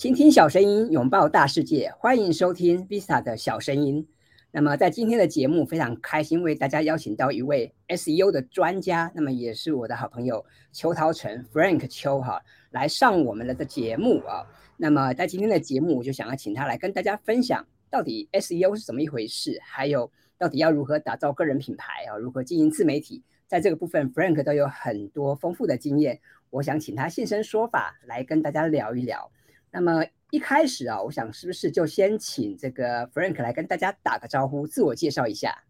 倾听小声音，拥抱大世界，欢迎收听 Visa 的小声音。那么在今天的节目，非常开心为大家邀请到一位 SEO 的专家，那么也是我的好朋友邱涛成 Frank 邱哈，来上我们的节目啊。那么在今天的节目，我就想要请他来跟大家分享，到底 SEO 是怎么一回事，还有到底要如何打造个人品牌啊，如何经营自媒体，在这个部分，Frank 都有很多丰富的经验。我想请他现身说法，来跟大家聊一聊。那么。一开始啊，我想是不是就先请这个 Frank 来跟大家打个招呼，自我介绍一下。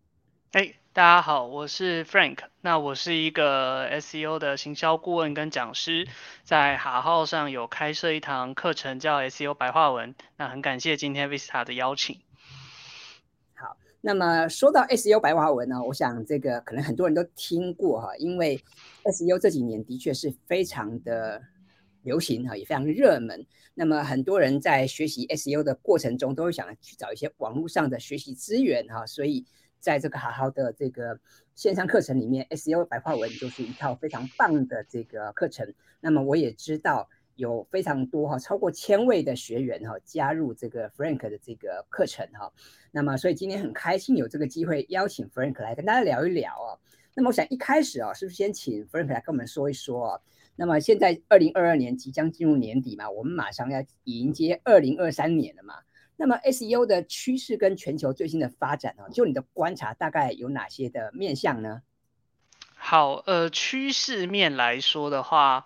哎，大家好，我是 Frank。那我是一个 SEO 的行销顾问跟讲师，在哈号上有开设一堂课程叫 SEO 白话文。那很感谢今天 Vista 的邀请。好，那么说到 SEO 白话文呢，我想这个可能很多人都听过哈，因为 SEO 这几年的确是非常的。流行哈也非常热门，那么很多人在学习 SEO 的过程中，都会想去找一些网络上的学习资源哈，所以在这个好好的这个线上课程里面，SEO 白话文就是一套非常棒的这个课程。那么我也知道有非常多哈超过千位的学员哈加入这个 Frank 的这个课程哈，那么所以今天很开心有这个机会邀请 Frank 来跟大家聊一聊啊。那么我想一开始啊，是不是先请 Frank 来跟我们说一说啊？那么现在二零二二年即将进入年底嘛，我们马上要迎接二零二三年了嘛。那么 SEO 的趋势跟全球最新的发展啊，就你的观察，大概有哪些的面向呢？好，呃，趋势面来说的话，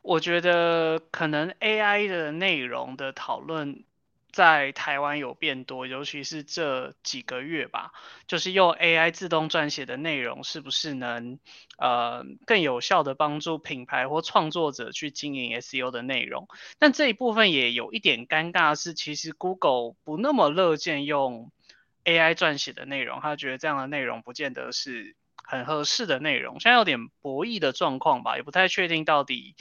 我觉得可能 AI 的内容的讨论。在台湾有变多，尤其是这几个月吧，就是用 AI 自动撰写的内容，是不是能呃更有效的帮助品牌或创作者去经营 SEO 的内容？但这一部分也有一点尴尬，是其实 Google 不那么乐见用 AI 撰写的内容，他觉得这样的内容不见得是很合适的内容，现在有点博弈的状况吧，也不太确定到底。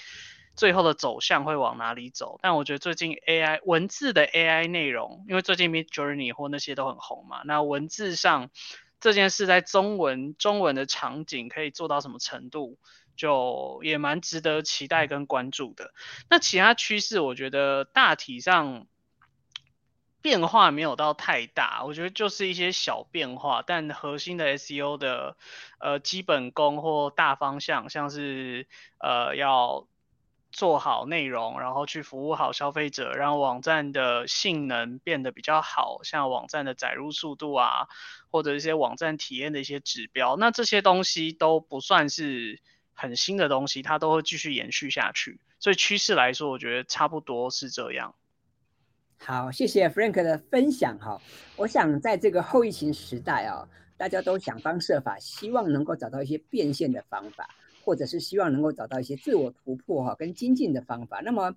最后的走向会往哪里走？但我觉得最近 AI 文字的 AI 内容，因为最近 Mid Journey 或那些都很红嘛。那文字上这件事在中文中文的场景可以做到什么程度，就也蛮值得期待跟关注的。那其他趋势，我觉得大体上变化没有到太大，我觉得就是一些小变化，但核心的 SEO 的呃基本功或大方向，像是呃要。做好内容，然后去服务好消费者，让网站的性能变得比较好，像网站的载入速度啊，或者一些网站体验的一些指标，那这些东西都不算是很新的东西，它都会继续延续下去。所以趋势来说，我觉得差不多是这样。好，谢谢 Frank 的分享哈。我想在这个后疫情时代啊，大家都想方设法，希望能够找到一些变现的方法。或者是希望能够找到一些自我突破哈跟精进的方法。那么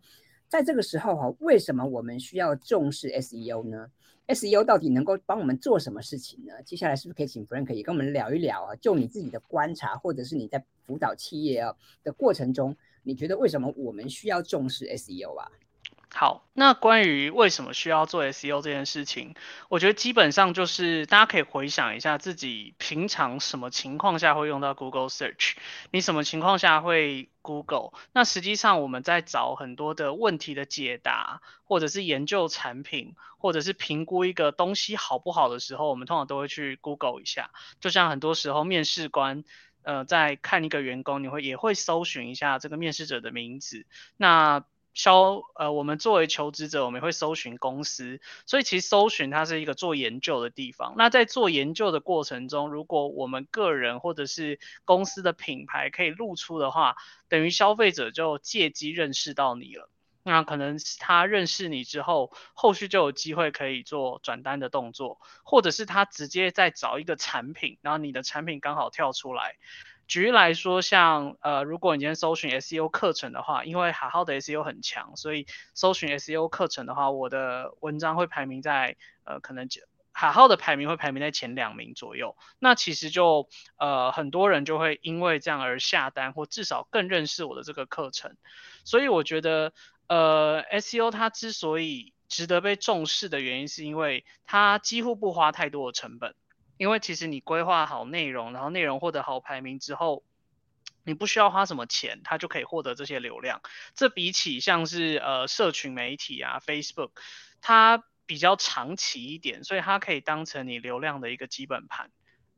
在这个时候哈，为什么我们需要重视 SEO 呢？SEO 到底能够帮我们做什么事情呢？接下来是不是可以请 Frank 也跟我们聊一聊啊？就你自己的观察，或者是你在辅导企业啊的过程中，你觉得为什么我们需要重视 SEO 啊？好，那关于为什么需要做 SEO 这件事情，我觉得基本上就是大家可以回想一下自己平常什么情况下会用到 Google Search，你什么情况下会 Google？那实际上我们在找很多的问题的解答，或者是研究产品，或者是评估一个东西好不好的时候，我们通常都会去 Google 一下。就像很多时候面试官，呃，在看一个员工，你会也会搜寻一下这个面试者的名字。那消呃，我们作为求职者，我们会搜寻公司，所以其实搜寻它是一个做研究的地方。那在做研究的过程中，如果我们个人或者是公司的品牌可以露出的话，等于消费者就借机认识到你了。那可能他认识你之后，后续就有机会可以做转单的动作，或者是他直接在找一个产品，然后你的产品刚好跳出来。举例来说，像呃，如果你今天搜寻 SEO 课程的话，因为好好的 SEO 很强，所以搜寻 SEO 课程的话，我的文章会排名在呃，可能好好的排名会排名在前两名左右。那其实就呃，很多人就会因为这样而下单，或至少更认识我的这个课程。所以我觉得呃，SEO 它之所以值得被重视的原因，是因为它几乎不花太多的成本。因为其实你规划好内容，然后内容获得好排名之后，你不需要花什么钱，它就可以获得这些流量。这比起像是呃社群媒体啊，Facebook，它比较长期一点，所以它可以当成你流量的一个基本盘。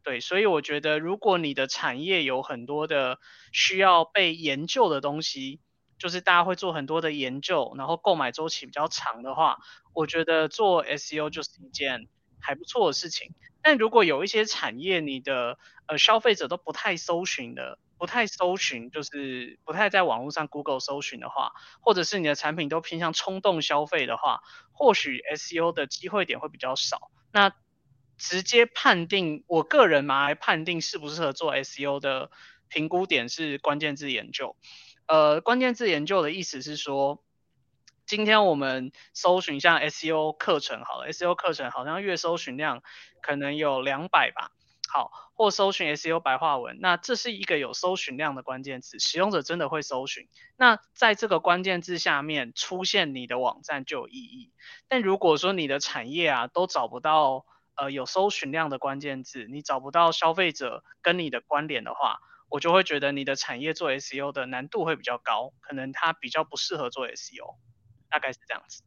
对，所以我觉得如果你的产业有很多的需要被研究的东西，就是大家会做很多的研究，然后购买周期比较长的话，我觉得做 SEO 就是一件还不错的事情。但如果有一些产业，你的呃消费者都不太搜寻的。不太搜寻，就是不太在网络上 Google 搜寻的话，或者是你的产品都偏向冲动消费的话，或许 SEO 的机会点会比较少。那直接判定，我个人嘛来判定适不适合做 SEO 的评估点是关键字研究。呃，关键字研究的意思是说，今天我们搜寻像 SEO 课程好了，SEO 课程好像月搜寻量可能有两百吧。好，或搜寻 SEO 白话文，那这是一个有搜寻量的关键词，使用者真的会搜寻。那在这个关键字下面出现你的网站就有意义。但如果说你的产业啊都找不到呃有搜寻量的关键字，你找不到消费者跟你的关联的话，我就会觉得你的产业做 SEO 的难度会比较高，可能它比较不适合做 SEO，大概是这样子。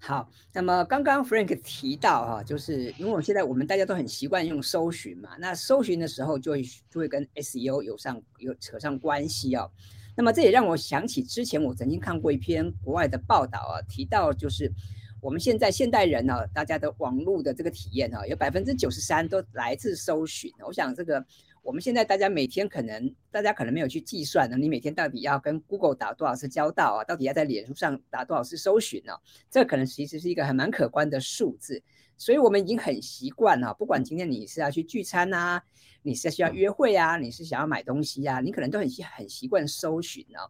好，那么刚刚 Frank 提到哈，就是因为我现在我们大家都很习惯用搜寻嘛，那搜寻的时候就会就会跟 SEO 有上有扯上关系哦。那么这也让我想起之前我曾经看过一篇国外的报道啊，提到就是我们现在现代人呢，大家的网络的这个体验哈，有百分之九十三都来自搜寻。我想这个。我们现在大家每天可能，大家可能没有去计算呢，你每天到底要跟 Google 打多少次交道啊？到底要在脸书上打多少次搜寻呢？这可能其实是一个很蛮可观的数字。所以我们已经很习惯了，不管今天你是要去聚餐啊，你是需要约会啊，你是想要买东西啊，你可能都很习很习惯搜寻呢，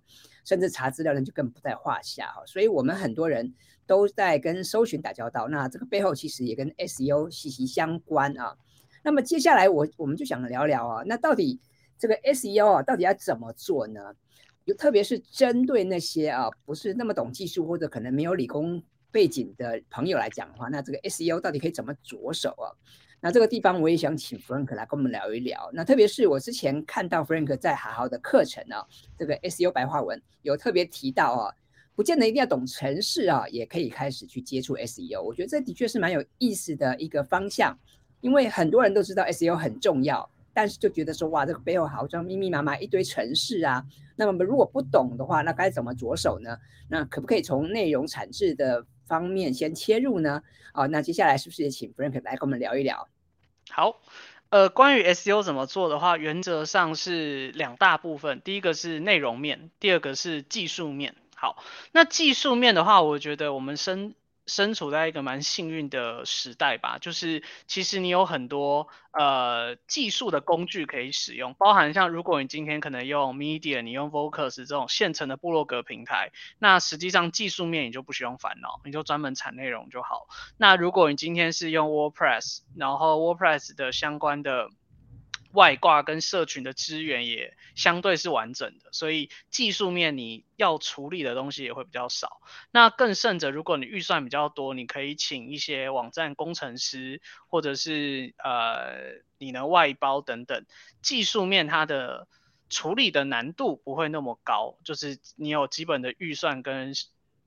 甚至查资料呢就更不在话下哈。所以我们很多人都在跟搜寻打交道，那这个背后其实也跟 SEO 息息相关啊。那么接下来我我们就想聊聊啊，那到底这个 SEO 啊，到底要怎么做呢？就特别是针对那些啊不是那么懂技术或者可能没有理工背景的朋友来讲的话，那这个 SEO 到底可以怎么着手啊？那这个地方我也想请 Frank 来跟我们聊一聊。那特别是我之前看到 Frank 在好好的课程啊，这个 SEO 白话文有特别提到啊，不见得一定要懂程式啊，也可以开始去接触 SEO。我觉得这的确是蛮有意思的一个方向。因为很多人都知道 SEO 很重要，但是就觉得说哇，这个背后好像密密麻麻一堆程式啊。那么如果不懂的话，那该怎么着手呢？那可不可以从内容产制的方面先切入呢？啊，那接下来是不是也请 Frank 来跟我们聊一聊？好，呃，关于 SEO 怎么做的话，原则上是两大部分，第一个是内容面，第二个是技术面。好，那技术面的话，我觉得我们深身处在一个蛮幸运的时代吧，就是其实你有很多呃技术的工具可以使用，包含像如果你今天可能用 Media，你用 Vocus 这种现成的部落格平台，那实际上技术面你就不需要烦恼，你就专门产内容就好。那如果你今天是用 WordPress，然后 WordPress 的相关的。外挂跟社群的资源也相对是完整的，所以技术面你要处理的东西也会比较少。那更甚者，如果你预算比较多，你可以请一些网站工程师，或者是呃你能外包等等。技术面它的处理的难度不会那么高，就是你有基本的预算跟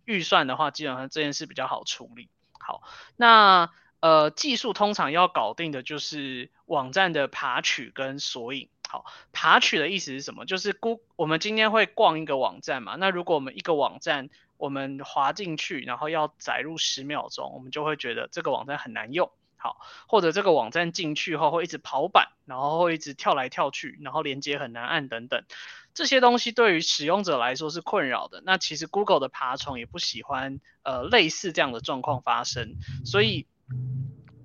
预算的话，基本上这件事比较好处理。好，那。呃，技术通常要搞定的就是网站的爬取跟索引。好，爬取的意思是什么？就是 Google，我们今天会逛一个网站嘛，那如果我们一个网站我们滑进去，然后要载入十秒钟，我们就会觉得这个网站很难用。好，或者这个网站进去后会一直跑板，然后会一直跳来跳去，然后连接很难按等等，这些东西对于使用者来说是困扰的。那其实 Google 的爬虫也不喜欢呃类似这样的状况发生，所以。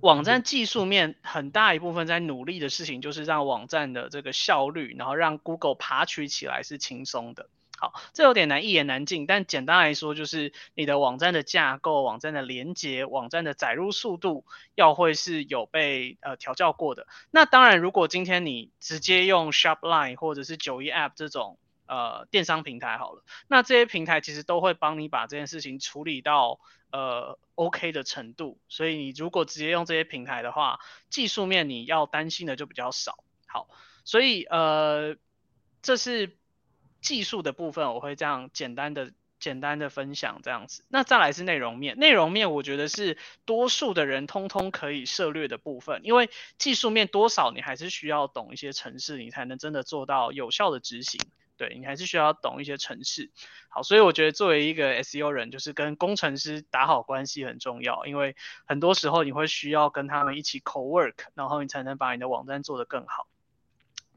网站技术面很大一部分在努力的事情，就是让网站的这个效率，然后让 Google 爬取起来是轻松的。好，这有点难一言难尽，但简单来说，就是你的网站的架构、网站的连接、网站的载入速度，要会是有被呃调教过的。那当然，如果今天你直接用 Shopline 或者是九一 App 这种呃电商平台好了，那这些平台其实都会帮你把这件事情处理到。呃，OK 的程度，所以你如果直接用这些平台的话，技术面你要担心的就比较少。好，所以呃，这是技术的部分，我会这样简单的。简单的分享这样子，那再来是内容面。内容面我觉得是多数的人通通可以涉略的部分，因为技术面多少你还是需要懂一些程式，你才能真的做到有效的执行。对你还是需要懂一些程式。好，所以我觉得作为一个 SEO 人，就是跟工程师打好关系很重要，因为很多时候你会需要跟他们一起 co work，然后你才能把你的网站做得更好。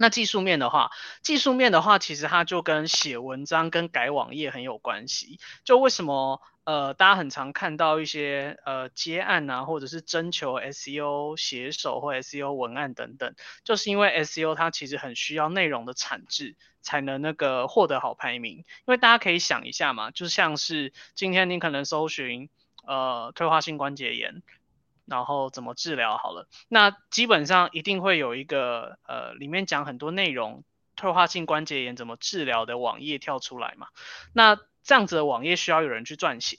那技术面的话，技术面的话，其实它就跟写文章跟改网页很有关系。就为什么呃，大家很常看到一些呃接案啊，或者是征求 SEO 写手或 SEO 文案等等，就是因为 SEO 它其实很需要内容的产制，才能那个获得好排名。因为大家可以想一下嘛，就像是今天你可能搜寻呃退化性关节炎。然后怎么治疗好了？那基本上一定会有一个呃，里面讲很多内容，退化性关节炎怎么治疗的网页跳出来嘛。那这样子的网页需要有人去撰写，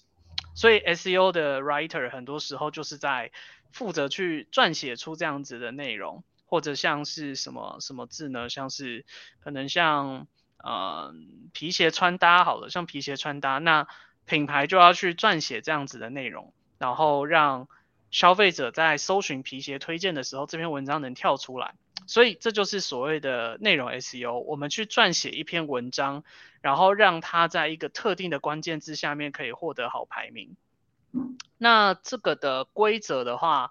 所以 SEO 的 writer 很多时候就是在负责去撰写出这样子的内容，或者像是什么什么字呢？像是可能像呃皮鞋穿搭好了，像皮鞋穿搭，那品牌就要去撰写这样子的内容，然后让消费者在搜寻皮鞋推荐的时候，这篇文章能跳出来，所以这就是所谓的内容 SEO。我们去撰写一篇文章，然后让它在一个特定的关键字下面可以获得好排名。那这个的规则的话，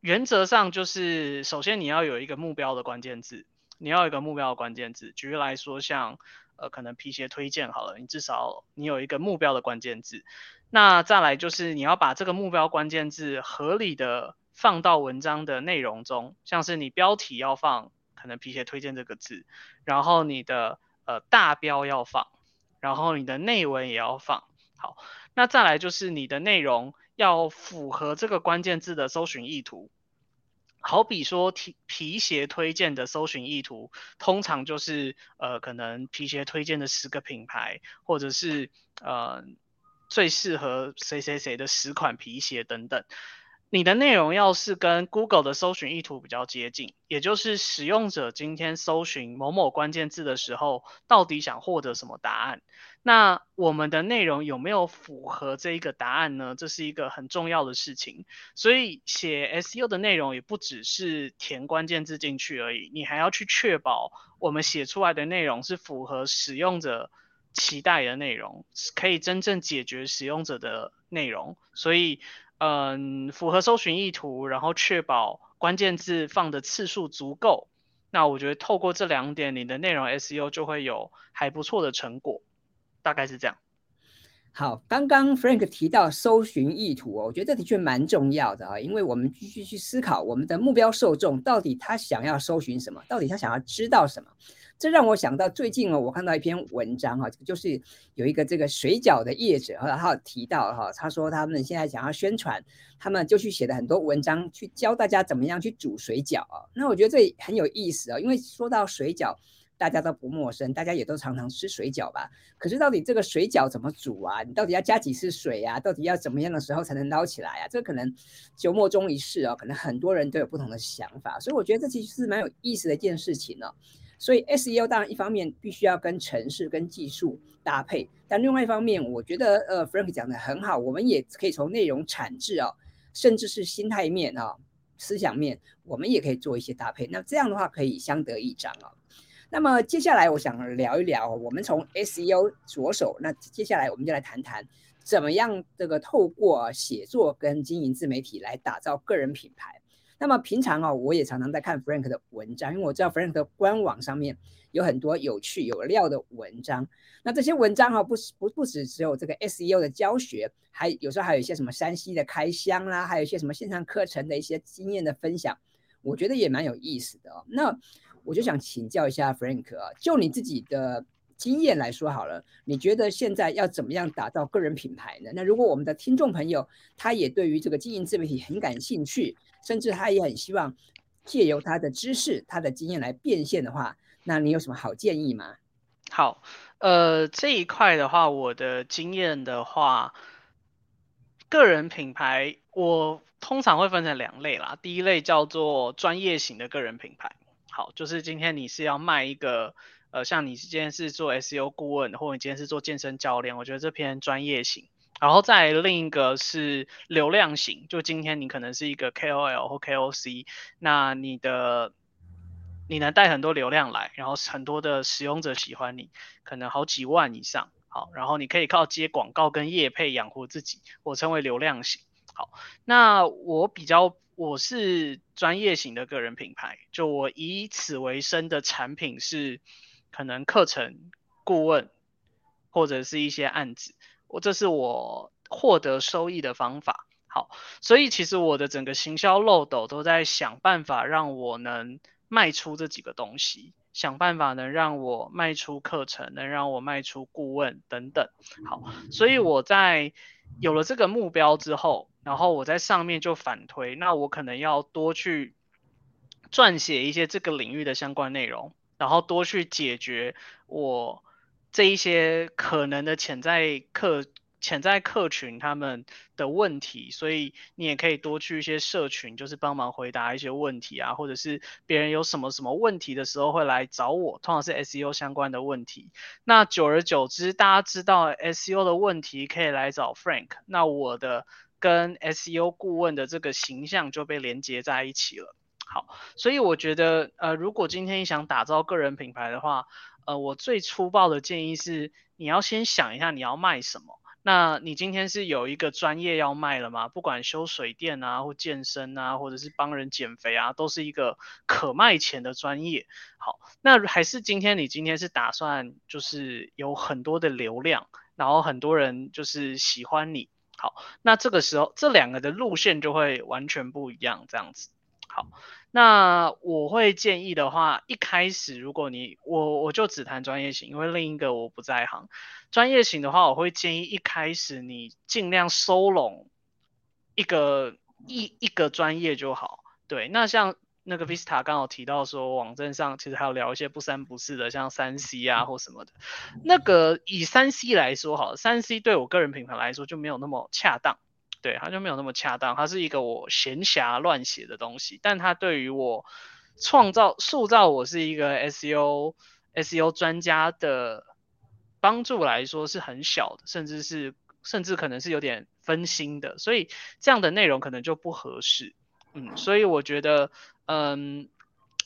原则上就是首先你要有一个目标的关键字，你要有一个目标的关键字。举例来说，像呃可能皮鞋推荐好了，你至少你有一个目标的关键字。那再来就是你要把这个目标关键字合理的放到文章的内容中，像是你标题要放可能皮鞋推荐这个字，然后你的呃大标要放，然后你的内文也要放。好，那再来就是你的内容要符合这个关键字的搜寻意图。好比说皮皮鞋推荐的搜寻意图，通常就是呃可能皮鞋推荐的十个品牌，或者是呃。最适合谁谁谁的十款皮鞋等等，你的内容要是跟 Google 的搜寻意图比较接近，也就是使用者今天搜寻某某关键字的时候，到底想获得什么答案？那我们的内容有没有符合这一个答案呢？这是一个很重要的事情。所以写 SEO 的内容也不只是填关键字进去而已，你还要去确保我们写出来的内容是符合使用者。期待的内容可以真正解决使用者的内容，所以，嗯，符合搜寻意图，然后确保关键字放的次数足够，那我觉得透过这两点，你的内容 SEO 就会有还不错的成果，大概是这样。好，刚刚 Frank 提到搜寻意图哦，我觉得这的确蛮重要的啊，因为我们继续去思考我们的目标受众到底他想要搜寻什么，到底他想要知道什么。这让我想到最近哦，我看到一篇文章哈，就是有一个这个水饺的业者哈，他提到哈，他说他们现在想要宣传，他们就去写了很多文章去教大家怎么样去煮水饺啊。那我觉得这很有意思啊，因为说到水饺，大家都不陌生，大家也都常常吃水饺吧。可是到底这个水饺怎么煮啊？你到底要加几次水呀？到底要怎么样的时候才能捞起来啊？这可能九莫衷一是哦，可能很多人都有不同的想法。所以我觉得这其实是蛮有意思的一件事情呢。所以 SEO 当然一方面必须要跟城市跟技术搭配，但另外一方面，我觉得呃 Frank 讲的很好，我们也可以从内容产制啊，甚至是心态面啊、思想面，我们也可以做一些搭配。那这样的话可以相得益彰啊。那么接下来我想聊一聊，我们从 SEO 着手，那接下来我们就来谈谈怎么样这个透过写作跟经营自媒体来打造个人品牌。那么平常哦，我也常常在看 Frank 的文章，因为我知道 Frank 的官网上面有很多有趣有料的文章。那这些文章哈，不不不只只有这个 SEO 的教学，还有时候还有一些什么山西的开箱啦，还有一些什么线上课程的一些经验的分享，我觉得也蛮有意思的。那我就想请教一下 Frank 啊，就你自己的。经验来说好了，你觉得现在要怎么样打造个人品牌呢？那如果我们的听众朋友他也对于这个经营自媒体很感兴趣，甚至他也很希望借由他的知识、他的经验来变现的话，那你有什么好建议吗？好，呃，这一块的话，我的经验的话，个人品牌我通常会分成两类啦。第一类叫做专业型的个人品牌，好，就是今天你是要卖一个。呃，像你今天是做 SEO 顾问，或者你今天是做健身教练，我觉得这篇专业型。然后再另一个是流量型，就今天你可能是一个 KOL 或 KOC，那你的你能带很多流量来，然后很多的使用者喜欢你，可能好几万以上。好，然后你可以靠接广告跟业配养活自己，我称为流量型。好，那我比较我是专业型的个人品牌，就我以此为生的产品是可能课程顾问或者是一些案子。我这是我获得收益的方法，好，所以其实我的整个行销漏斗都在想办法让我能卖出这几个东西，想办法能让我卖出课程，能让我卖出顾问等等，好，所以我在有了这个目标之后，然后我在上面就反推，那我可能要多去撰写一些这个领域的相关内容，然后多去解决我。这一些可能的潜在客潜在客群他们的问题，所以你也可以多去一些社群，就是帮忙回答一些问题啊，或者是别人有什么什么问题的时候会来找我，通常是 SEO 相关的问题。那久而久之，大家知道 SEO 的问题可以来找 Frank，那我的跟 SEO 顾问的这个形象就被连接在一起了。好，所以我觉得，呃，如果今天你想打造个人品牌的话，呃，我最粗暴的建议是，你要先想一下你要卖什么。那你今天是有一个专业要卖了吗？不管修水电啊，或健身啊，或者是帮人减肥啊，都是一个可卖钱的专业。好，那还是今天你今天是打算就是有很多的流量，然后很多人就是喜欢你。好，那这个时候这两个的路线就会完全不一样，这样子。好。那我会建议的话，一开始如果你我我就只谈专业型，因为另一个我不在行。专业型的话，我会建议一开始你尽量收拢一个一一个专业就好。对，那像那个 Vista 刚好提到说，网站上其实还有聊一些不三不四的，像三 C 啊或什么的。那个以三 C 来说，好，三 C 对我个人品牌来说就没有那么恰当。对，它就没有那么恰当，它是一个我闲暇乱写的东西，但它对于我创造、塑造我是一个 SEO、SEO 专家的帮助来说是很小的，甚至是甚至可能是有点分心的，所以这样的内容可能就不合适。嗯，所以我觉得，嗯，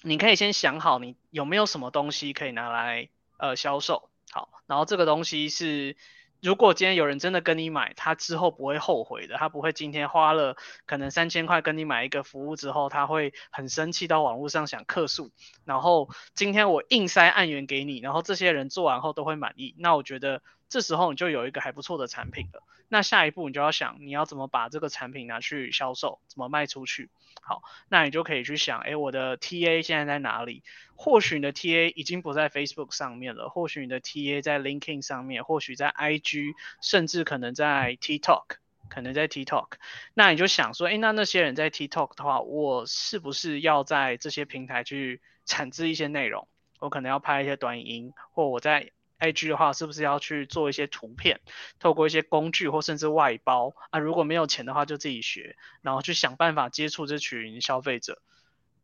你可以先想好你有没有什么东西可以拿来呃销售，好，然后这个东西是。如果今天有人真的跟你买，他之后不会后悔的，他不会今天花了可能三千块跟你买一个服务之后，他会很生气到网络上想客诉。然后今天我硬塞案源给你，然后这些人做完后都会满意，那我觉得这时候你就有一个还不错的产品了。那下一步你就要想你要怎么把这个产品拿去销售，怎么卖出去。好，那你就可以去想，哎，我的 TA 现在在哪里？或许你的 TA 已经不在 Facebook 上面了，或许你的 TA 在 LinkedIn 上面，或许在 IG，甚至可能在 TikTok，可能在 TikTok。那你就想说，哎，那那些人在 TikTok 的话，我是不是要在这些平台去产制一些内容？我可能要拍一些短音，或我在。IG 的话，是不是要去做一些图片，透过一些工具或甚至外包啊？如果没有钱的话，就自己学，然后去想办法接触这群消费者，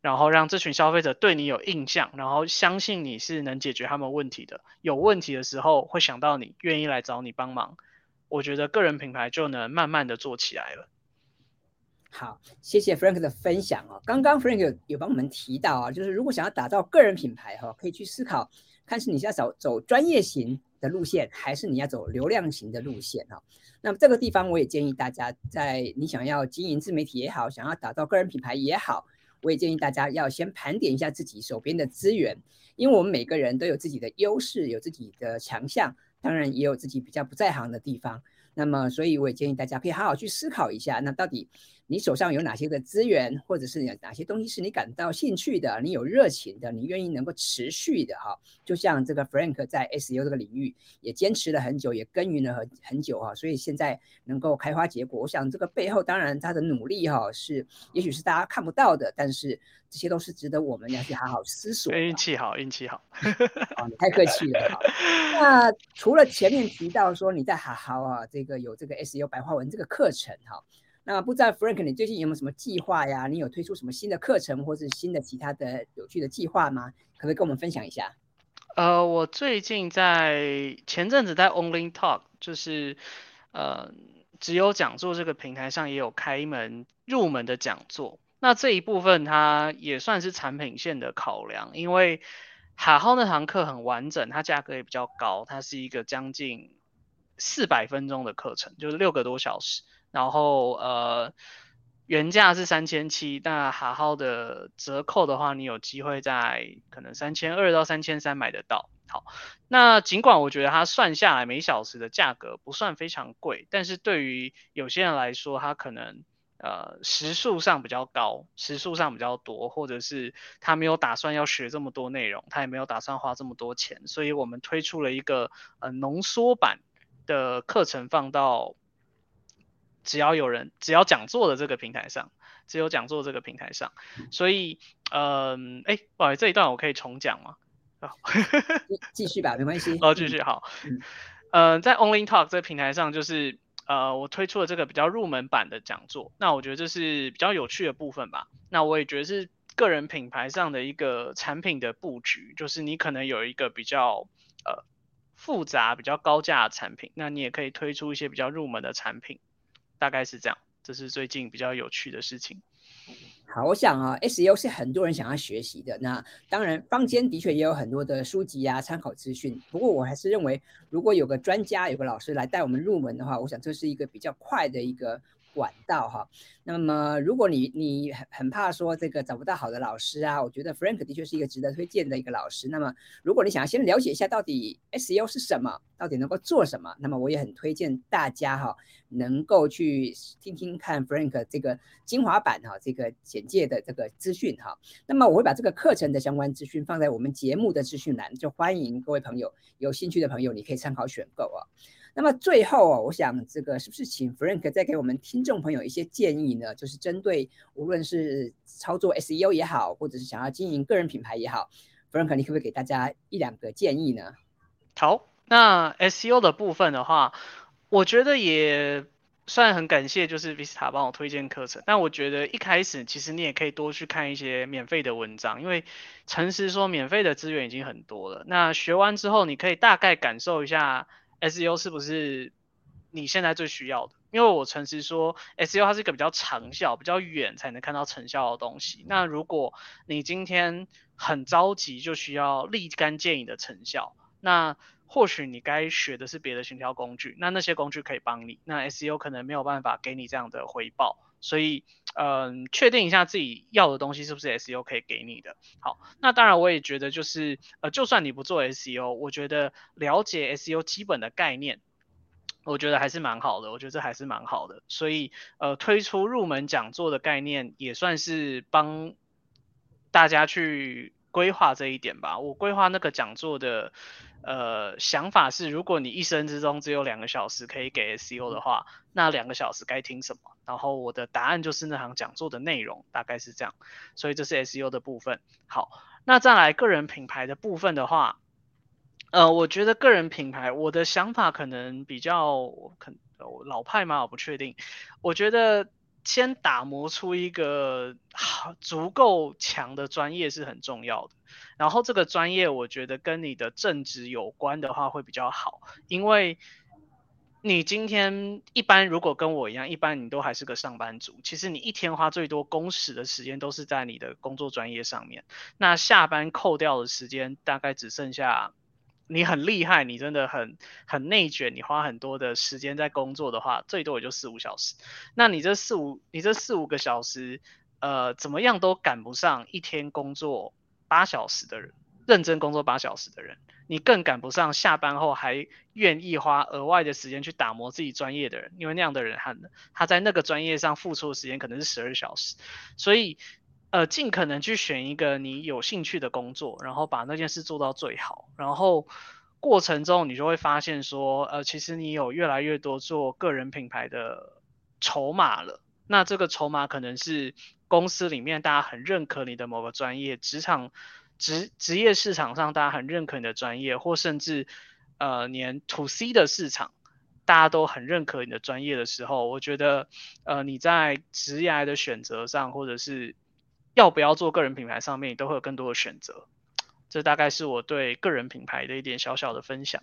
然后让这群消费者对你有印象，然后相信你是能解决他们问题的。有问题的时候会想到你，愿意来找你帮忙。我觉得个人品牌就能慢慢的做起来了。好，谢谢 Frank 的分享哦。刚刚 Frank 有有帮我们提到啊，就是如果想要打造个人品牌哈，可以去思考。看是你要走走专业型的路线，还是你要走流量型的路线哈？那么这个地方我也建议大家，在你想要经营自媒体也好，想要打造个人品牌也好，我也建议大家要先盘点一下自己手边的资源，因为我们每个人都有自己的优势，有自己的强项，当然也有自己比较不在行的地方。那么，所以我也建议大家可以好好去思考一下，那到底你手上有哪些的资源，或者是哪些东西是你感到兴趣的，你有热情的，你愿意能够持续的哈？就像这个 Frank 在 SU 这个领域也坚持了很久，也耕耘了很很久哈，所以现在能够开花结果。我想这个背后当然他的努力哈是，也许是大家看不到的，但是这些都是值得我们要去好好思索。运气好，运气好，你太客气了哈。那除了前面提到说你在好好啊这。这个有这个 SEO 白话文这个课程哈，那不知道 Frank 你最近有没有什么计划呀？你有推出什么新的课程或是新的其他的有趣的计划吗？可不可以跟我们分享一下？呃，我最近在前阵子在 Only Talk，就是呃只有讲座这个平台上也有开一门入门的讲座。那这一部分它也算是产品线的考量，因为哈浩那堂课很完整，它价格也比较高，它是一个将近四百分钟的课程，就是六个多小时。然后呃原价是三千七，那哈浩的折扣的话，你有机会在可能三千二到三千三买得到。好，那尽管我觉得它算下来每小时的价格不算非常贵，但是对于有些人来说，它可能呃时数上比较高，时数上比较多，或者是他没有打算要学这么多内容，他也没有打算花这么多钱，所以我们推出了一个呃浓缩版的课程放到。只要有人，只要讲座的这个平台上，只有讲座这个平台上，所以，嗯，哎，不好意思，这一段我可以重讲吗？好，继续吧，没关系。哦，继续好。嗯，在 Only Talk 这个平台上，就是呃，我推出了这个比较入门版的讲座。那我觉得这是比较有趣的部分吧。那我也觉得是个人品牌上的一个产品的布局，就是你可能有一个比较呃复杂、比较高价的产品，那你也可以推出一些比较入门的产品。大概是这样，这是最近比较有趣的事情。好，我想啊，SEO 是很多人想要学习的。那当然，坊间的确也有很多的书籍啊、参考资讯。不过，我还是认为，如果有个专家、有个老师来带我们入门的话，我想这是一个比较快的一个。管道哈，那么如果你你很很怕说这个找不到好的老师啊，我觉得 Frank 的确是一个值得推荐的一个老师。那么如果你想要先了解一下到底 SEO 是什么，到底能够做什么，那么我也很推荐大家哈，能够去听听看 Frank 这个精华版哈，这个简介的这个资讯哈。那么我会把这个课程的相关资讯放在我们节目的资讯栏，就欢迎各位朋友有兴趣的朋友，你可以参考选购啊。那么最后啊，我想这个是不是请 Frank 再给我们听众朋友一些建议呢？就是针对无论是操作 SEO 也好，或者是想要经营个人品牌也好，Frank 你可不可以给大家一两个建议呢？好，那 SEO 的部分的话，我觉得也算很感谢，就是 Vista 帮我推荐课程。但我觉得一开始其实你也可以多去看一些免费的文章，因为诚实说，免费的资源已经很多了。那学完之后，你可以大概感受一下。S U 是不是你现在最需要的？因为我诚实说，S U 它是一个比较长效、比较远才能看到成效的东西。那如果你今天很着急，就需要立竿见影的成效，那或许你该学的是别的行销工具。那那些工具可以帮你，那 S U 可能没有办法给你这样的回报。所以，嗯，确定一下自己要的东西是不是 SEO 可以给你的。好，那当然我也觉得就是，呃，就算你不做 SEO，我觉得了解 SEO 基本的概念，我觉得还是蛮好的。我觉得这还是蛮好的。所以，呃，推出入门讲座的概念，也算是帮大家去规划这一点吧。我规划那个讲座的。呃，想法是，如果你一生之中只有两个小时可以给 SEO 的话，那两个小时该听什么？然后我的答案就是那堂讲座的内容，大概是这样。所以这是 SEO 的部分。好，那再来个人品牌的部分的话，呃，我觉得个人品牌，我的想法可能比较可老派吗？我不确定。我觉得。先打磨出一个好足够强的专业是很重要的，然后这个专业我觉得跟你的正职有关的话会比较好，因为你今天一般如果跟我一样，一般你都还是个上班族，其实你一天花最多工时的时间都是在你的工作专业上面，那下班扣掉的时间大概只剩下。你很厉害，你真的很很内卷，你花很多的时间在工作的话，最多也就四五小时。那你这四五，你这四五个小时，呃，怎么样都赶不上一天工作八小时的人，认真工作八小时的人，你更赶不上下班后还愿意花额外的时间去打磨自己专业的人，因为那样的人他他在那个专业上付出的时间可能是十二小时，所以。呃，尽可能去选一个你有兴趣的工作，然后把那件事做到最好。然后过程中你就会发现说，呃，其实你有越来越多做个人品牌的筹码了。那这个筹码可能是公司里面大家很认可你的某个专业，职场职职业市场上大家很认可你的专业，或甚至呃连 to C 的市场大家都很认可你的专业的时候，我觉得呃你在职业的选择上，或者是要不要做个人品牌？上面都会有更多的选择。这大概是我对个人品牌的一点小小的分享。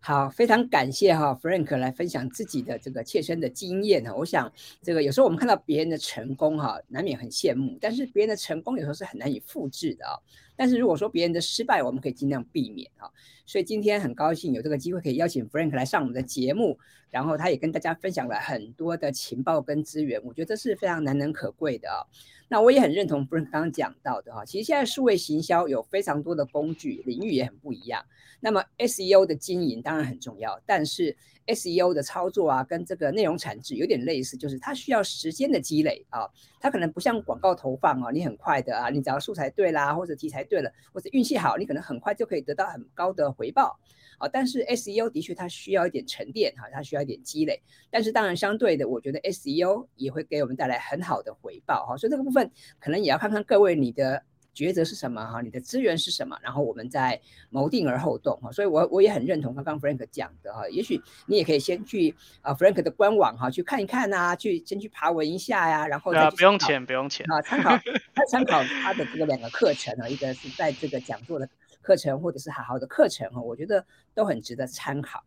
好，非常感谢哈，Frank 来分享自己的这个切身的经验呢。我想，这个有时候我们看到别人的成功哈，难免很羡慕，但是别人的成功有时候是很难以复制的啊。但是如果说别人的失败，我们可以尽量避免哈。所以今天很高兴有这个机会可以邀请 Frank 来上我们的节目，然后他也跟大家分享了很多的情报跟资源，我觉得这是非常难能可贵的啊。那我也很认同 Frank 刚刚讲到的哈，其实现在数位行销有非常多的工具，领域也很不一样。那么 SEO 的经营当然很重要，但是 SEO 的操作啊，跟这个内容产制有点类似，就是它需要时间的积累啊，它可能不像广告投放哦，你很快的啊，你只要素材对啦，或者题材对了，或者运气好，你可能很快就可以得到很高的回报啊。但是 SEO 的确它需要一点沉淀哈，它需要一点积累，但是当然相对的，我觉得 SEO 也会给我们带来很好的回报哈，所以这个部分可能也要看看各位你的。抉择是什么哈？你的资源是什么？然后我们再谋定而后动哈。所以，我我也很认同刚刚 Frank 讲的哈。也许你也可以先去啊 Frank 的官网哈去看一看呐，去先去爬文一下呀，然后啊不用钱不用钱啊，参考他 参考他的这个两个课程啊，一个是在这个讲座的课程，或者是好好的课程哈，我觉得都很值得参考。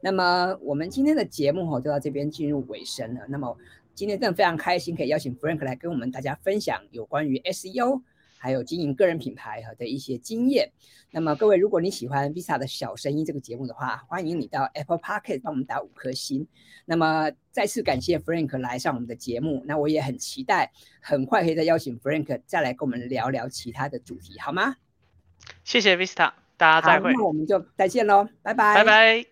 那么我们今天的节目哈就到这边进入尾声了。那么今天真的非常开心，可以邀请 Frank 来跟我们大家分享有关于 SEO。还有经营个人品牌哈的一些经验。那么各位，如果你喜欢 Visa 的小声音这个节目的话，欢迎你到 Apple Podcast 帮我们打五颗星。那么再次感谢 Frank 来上我们的节目。那我也很期待，很快可以再邀请 Frank 再来跟我们聊聊其他的主题，好吗？谢谢 Vista，大家再会。那我们就再见喽，拜拜，拜拜。